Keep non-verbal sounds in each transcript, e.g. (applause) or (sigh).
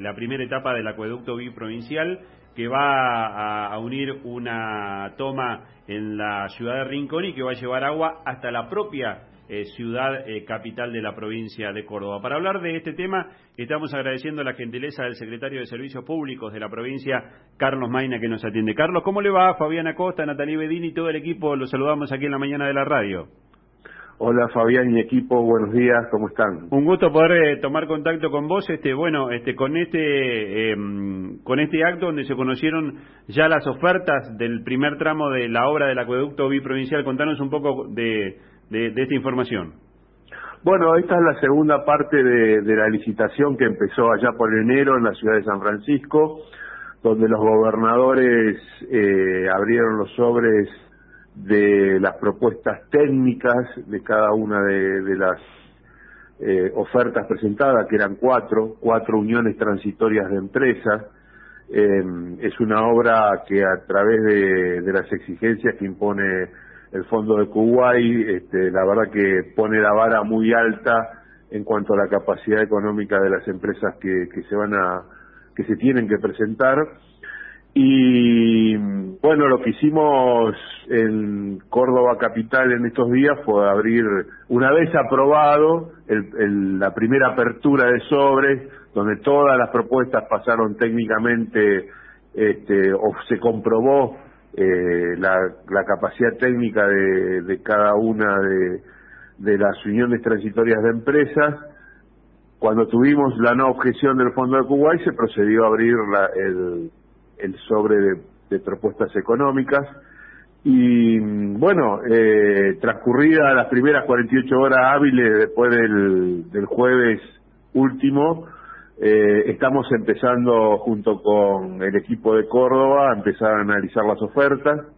la primera etapa del acueducto biprovincial que va a, unir una toma en la ciudad de Rincón y que va a llevar agua hasta la propia eh, ciudad eh, capital de la provincia de Córdoba. Para hablar de este tema, estamos agradeciendo la gentileza del secretario de Servicios Públicos de la provincia, Carlos Maina, que nos atiende. Carlos, ¿cómo le va? Fabián Acosta, Natalie Bedini y todo el equipo, los saludamos aquí en la mañana de la radio. Hola Fabián y equipo, buenos días, ¿cómo están? Un gusto poder eh, tomar contacto con vos, este, bueno, este, con este, em, con este acto donde se conocieron ya las ofertas del primer tramo de la obra del acueducto biprovincial. Contanos un poco de, de, esta información. Bueno, esta es la segunda parte de, de, la licitación que empezó allá por enero en la ciudad de San Francisco, donde los gobernadores eh, abrieron los sobres de las propuestas técnicas de cada una de, las eh, ofertas presentadas, que eran cuatro, cuatro uniones transitorias de empresas. Eh, es una obra que a través de, las exigencias que impone el Fondo de Kuwait, este, la verdad que pone la vara muy alta en cuanto a la capacidad económica de las empresas que, que se van a que se tienen que presentar y bueno, lo que hicimos en Córdoba Capital en estos días fue abrir, una vez aprobado la primera apertura de sobres, donde todas las propuestas pasaron técnicamente, este, o se comprobó eh, la, capacidad técnica de, cada una de, de las uniones transitorias de empresas, cuando tuvimos la no objeción del Fondo de Kuwait se procedió a abrir la, el el sobre de, propuestas económicas. Y bueno, eh, transcurridas las primeras 48 horas hábiles después del, del jueves último, eh, estamos empezando junto con el equipo de Córdoba a empezar a analizar las ofertas.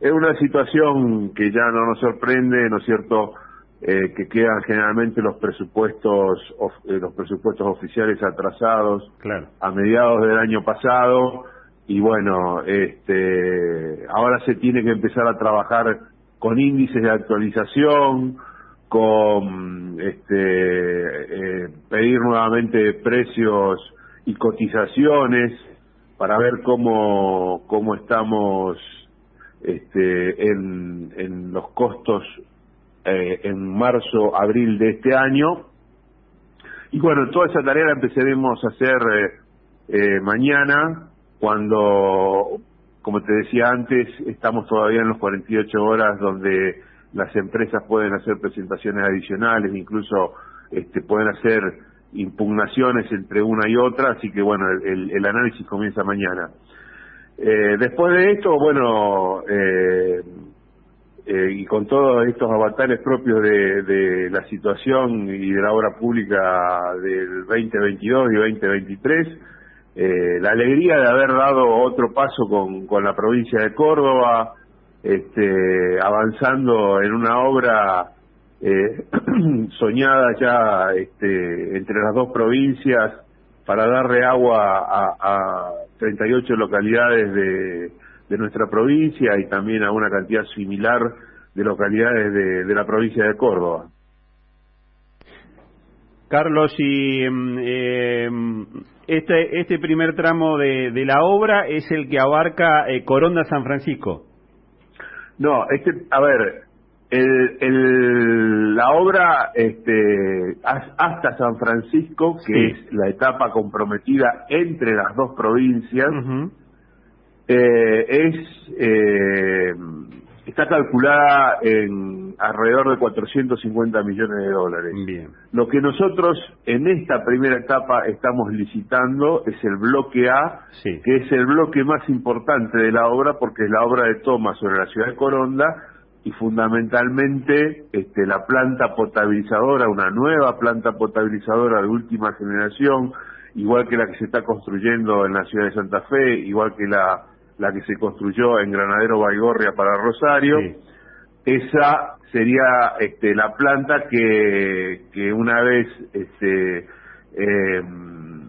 Es una situación que ya no nos sorprende, ¿no es cierto?, eh, que quedan generalmente los presupuestos eh, los presupuestos oficiales atrasados a mediados del año pasado y bueno, este, ahora se tiene que empezar a trabajar con índices de actualización, con este, eh, pedir nuevamente precios y cotizaciones para ver cómo, cómo estamos este, en, en los costos eh, en marzo, abril de este año. Y bueno, toda esa tarea la empezaremos a hacer eh, mañana cuando, como te decía antes, estamos todavía en los 48 horas donde las empresas pueden hacer presentaciones adicionales, incluso este, pueden hacer impugnaciones entre una y otra, así que bueno, el, análisis comienza mañana. Eh, después de esto, bueno, eh, eh, y con todos estos avatares propios de, de, la situación y de la obra pública del 2022 y 2023, eh, la alegría de haber dado otro paso con, la provincia de Córdoba, este, avanzando en una obra eh, (clears throat) soñada ya este, entre las dos provincias para darle agua a, a 38 localidades de, nuestra provincia y también a una cantidad similar de localidades de, de la provincia de Córdoba. Carlos, y eh, este, este primer tramo de, de, la obra es el que abarca eh, Coronda San Francisco. No, este, a ver, el, el, la obra este, hasta San Francisco, que es la etapa comprometida entre las dos provincias, eh, es eh, está calculada en alrededor de 450 millones de dólares. Bien. Lo que nosotros en esta primera etapa estamos licitando es el bloque A, que es el bloque más importante de la obra porque es la obra de toma sobre la ciudad de Coronda y fundamentalmente este, la planta potabilizadora, una nueva planta potabilizadora de última generación, igual que la que se está construyendo en la ciudad de Santa Fe, igual que la la que se construyó en Granadero Baigorria para Rosario. Esa sería este, la planta que, que una vez este, em,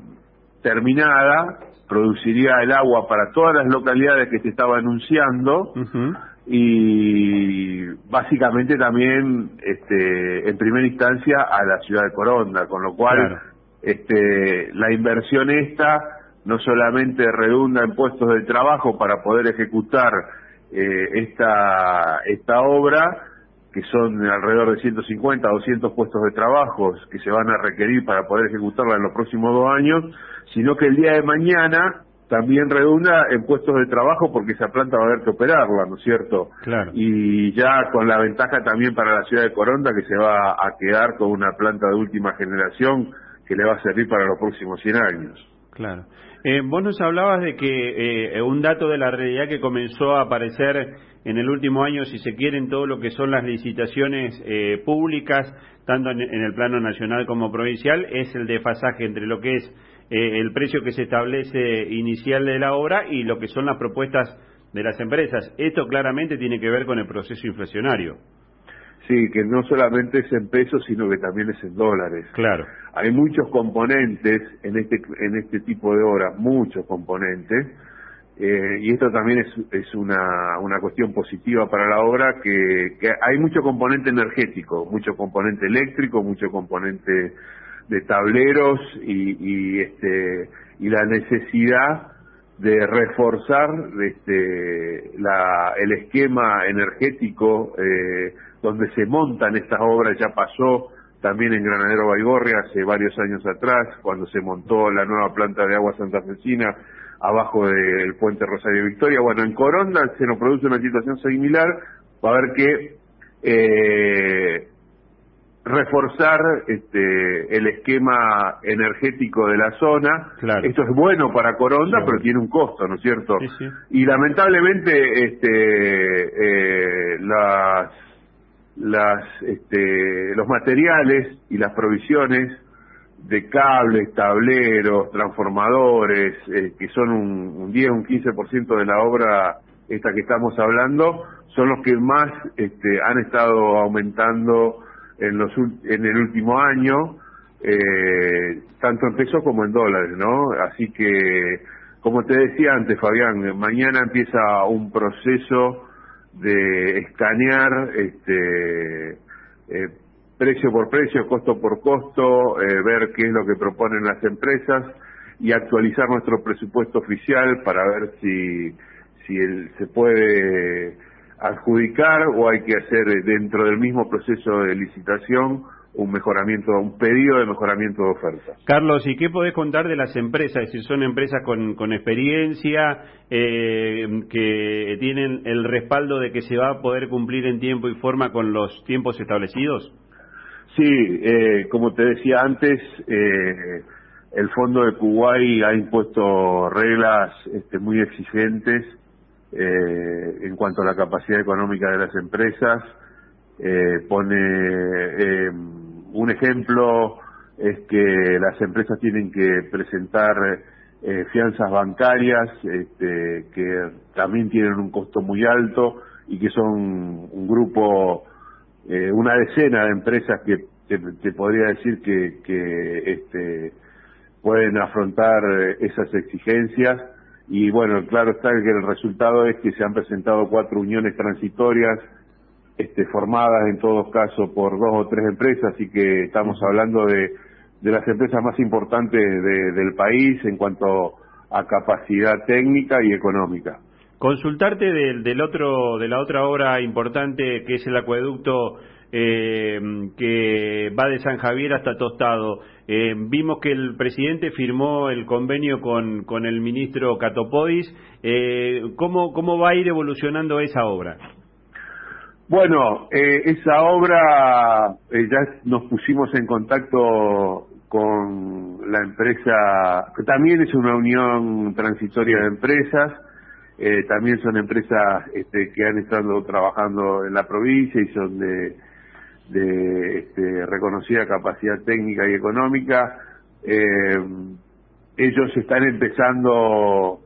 terminada produciría el agua para todas las localidades que se estaba anunciando. Y básicamente también este, en primera instancia a la ciudad de Coronda, con lo cual este, la inversión esta no solamente redunda en puestos de trabajo para poder ejecutar eh, esta, esta obra, que son alrededor de 150 a 200 puestos de trabajo que se van a requerir para poder ejecutarla en los próximos dos años, sino que el día de mañana también redunda en puestos de trabajo porque esa planta va a haber que operarla, ¿no es cierto? Claro. Y ya con la ventaja también para la ciudad de Coronda que se va a quedar con una planta de última generación que le va a servir para los próximos 100 años. Claro. Eh, vos nos hablabas de que eh, un dato de la realidad que comenzó a aparecer en el último año, si se quiere, en todo lo que son las licitaciones eh, públicas, tanto en, en, el plano nacional como provincial, es el desfasaje entre lo que es eh, el precio que se establece inicial de la obra y lo que son las propuestas de las empresas. Esto claramente tiene que ver con el proceso inflacionario. Sí, que no solamente es en pesos, sino que también es en dólares. Claro. Hay muchos componentes en este en este tipo de obras, muchos componentes, eh, y esto también es, es una, una cuestión positiva para la obra, que, que hay mucho componente energético, mucho componente eléctrico, mucho componente de tableros y, y este y la necesidad de reforzar este la, el esquema energético eh, donde se montan estas obras ya pasó también en Granadero Baigorria hace varios años atrás cuando se montó la nueva planta de agua Santa Fecina abajo del puente Rosario Victoria. Bueno en Coronda se nos produce una situación similar va a haber que eh, reforzar este, el esquema energético de la zona. Claro. Esto es bueno para Coronda, pero tiene un costo, ¿no es cierto? Sí, sí. Y lamentablemente este, eh, las, las, este, los materiales y las provisiones de cables, tableros, transformadores, eh, que son un, un 10, un 15% de la obra esta que estamos hablando, son los que más este, han estado aumentando en, los, en el último año, eh, tanto en pesos como en dólares, ¿no? Así que, como te decía antes, Fabián, mañana empieza un proceso de escanear este, eh, precio por precio, costo por costo, eh, ver qué es lo que proponen las empresas y actualizar nuestro presupuesto oficial para ver si, si el- se puede adjudicar o hay que hacer eh, dentro del mismo proceso de licitación un mejoramiento, un pedido de mejoramiento de oferta. Carlos, ¿y qué podés contar de las empresas? Es decir, son empresas con, con experiencia, eh, que tienen el respaldo de que se va a poder cumplir en tiempo y forma con los tiempos establecidos. Sí, eh, como te decía antes, eh, el Fondo de Kuwait ha impuesto reglas este, muy exigentes eh, en cuanto a la capacidad económica de las empresas. Eh, pone eh, un ejemplo es que las empresas tienen que presentar eh, fianzas bancarias este, que también tienen un costo muy alto y que son un grupo eh, una decena de empresas que te, te podría decir que, que este, pueden afrontar eh, esas exigencias y bueno, claro está que el resultado es que se han presentado cuatro uniones transitorias este, formadas en todos casos por dos o tres empresas, así que estamos hablando de, de las empresas más importantes de- del país en cuanto a capacidad técnica y económica. Consultarte del, del otro, de la otra obra importante que es el acueducto eh, que va de San Javier hasta Tostado. Eh, vimos que el presidente firmó el convenio con, con el ministro Catopodis. Eh, ¿cómo, ¿Cómo va a ir evolucionando esa obra? Bueno, eh, esa obra eh, ya nos pusimos en contacto con la empresa, que también es una unión transitoria de empresas, eh, también son empresas este, que han estado trabajando en la provincia y son de, de este, reconocida capacidad técnica y económica. Eh, ellos están empezando,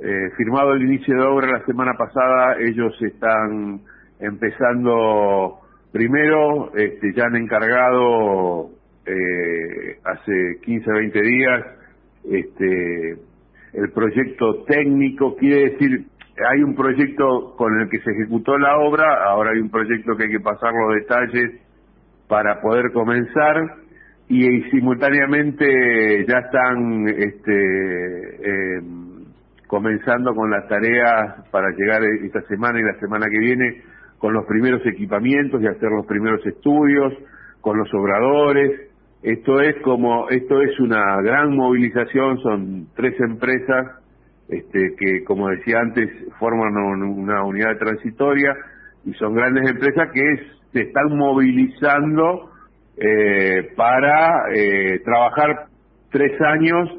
eh, firmado el inicio de obra la semana pasada, ellos están empezando primero, este, ya han encargado eh, hace 15, 20 días este, el proyecto técnico, quiere decir, hay un proyecto con el que se ejecutó la obra, ahora hay un proyecto que hay que pasar los detalles para poder comenzar y, simultáneamente ya están este, eh, comenzando con las tareas para llegar esta semana y la semana que viene con los primeros equipamientos y hacer los primeros estudios, con los obradores. Esto es como, esto es una gran movilización, son tres empresas este, que, como decía antes, forman una unidad transitoria y son grandes empresas que se están movilizando eh, para eh, trabajar tres años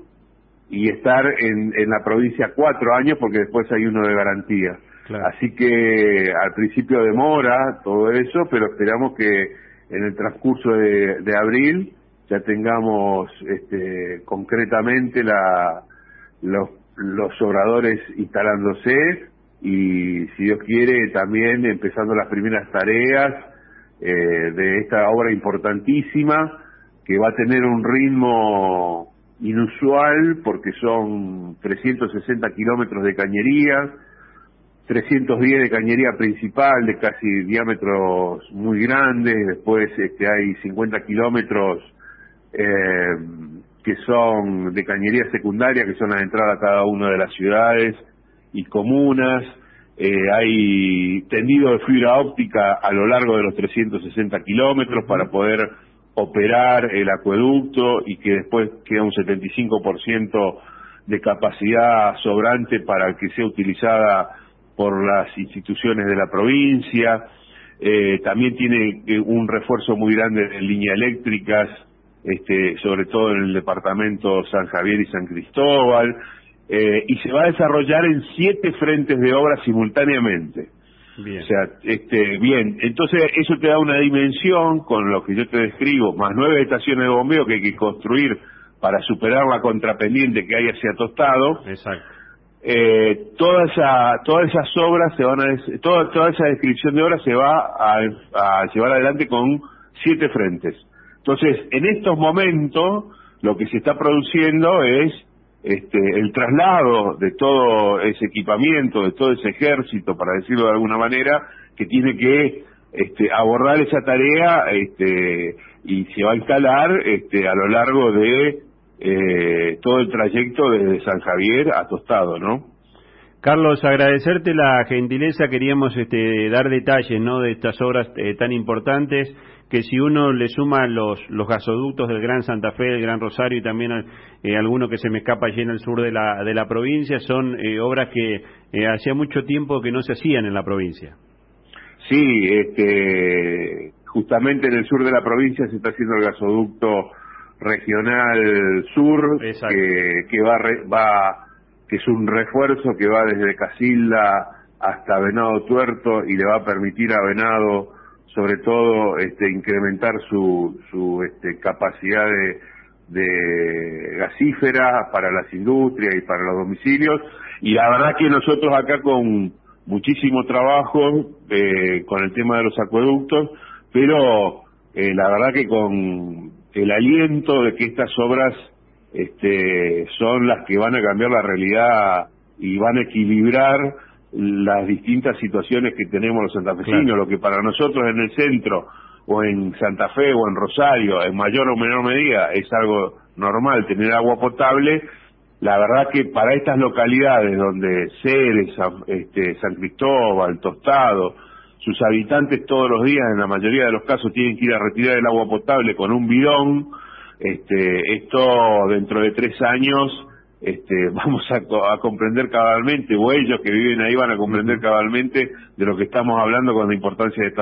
y estar en, en la provincia cuatro años porque después hay uno de garantía. Así que al principio demora todo eso, pero esperamos que en el transcurso de, de abril ya tengamos este, concretamente la, los, los obradores instalándose y si Dios quiere también empezando las primeras tareas eh, de esta obra importantísima que va a tener un ritmo inusual porque son 360 kilómetros de cañería, 310 de cañería principal de casi diámetros muy grandes, después este, hay 50 kilómetros eh, que son de cañería secundaria, que son las entradas a cada una de las ciudades y comunas, eh, hay tendido de fibra óptica a lo largo de los 360 kilómetros para poder operar el acueducto y que después queda un 75% de capacidad sobrante para que sea utilizada por las instituciones de la provincia. Eh, también tiene eh, un refuerzo muy grande en líneas eléctricas, este, sobre todo en el departamento San Javier y San Cristóbal. Eh, y se va a desarrollar en siete frentes de obra simultáneamente. Bien. O sea, este, bien, entonces eso te da una dimensión con lo que yo te describo, más nueve estaciones de bombeo que hay que construir para superar la contrapendiente que hay hacia Tostado. Exacto. Eh, toda esa, todas esas obras se van a, toda, toda esa descripción de obras se va a, a llevar adelante con siete frentes. Entonces, en estos momentos, lo que se está produciendo es este, el traslado de todo ese equipamiento, de todo ese ejército, para decirlo de alguna manera, que tiene que este, abordar esa tarea este, y se va a instalar este, a lo largo de eh, todo el trayecto desde San Javier a Tostado, ¿no? Carlos, agradecerte la gentileza, queríamos este, dar detalles ¿no? de estas obras eh, tan importantes que si uno le suma los, los gasoductos del Gran Santa Fe, del Gran Rosario y también eh, alguno que se me escapa allí en el sur de la, de la provincia, son eh, obras que eh, hacía mucho tiempo que no se hacían en la provincia. Sí, este, justamente en el sur de la provincia se está haciendo el gasoducto regional sur, que, que va, va, que es un refuerzo que va desde Casilda hasta Venado Tuerto y le va a permitir a Venado sobre todo este, incrementar su, su este, capacidad de, de gasífera para las industrias y para los domicilios. Y la verdad que nosotros acá con muchísimo trabajo eh, con el tema de los acueductos, pero eh, la verdad que con el aliento de que estas obras este, son las que van a cambiar la realidad y van a equilibrar las distintas situaciones que tenemos los santafesinos, lo que para nosotros en el centro o en Santa Fe o en Rosario, en mayor o menor medida, es algo normal tener agua potable, la verdad que para estas localidades donde Ceres, este, San Cristóbal, Tostado, sus habitantes todos los días, en la mayoría de los casos, tienen que ir a retirar el agua potable con un bidón, este, esto dentro de tres años este, (laughs) vamos a, comprender cabalmente, o ellos que viven ahí van a comprender cabalmente de lo que estamos hablando con la importancia de estas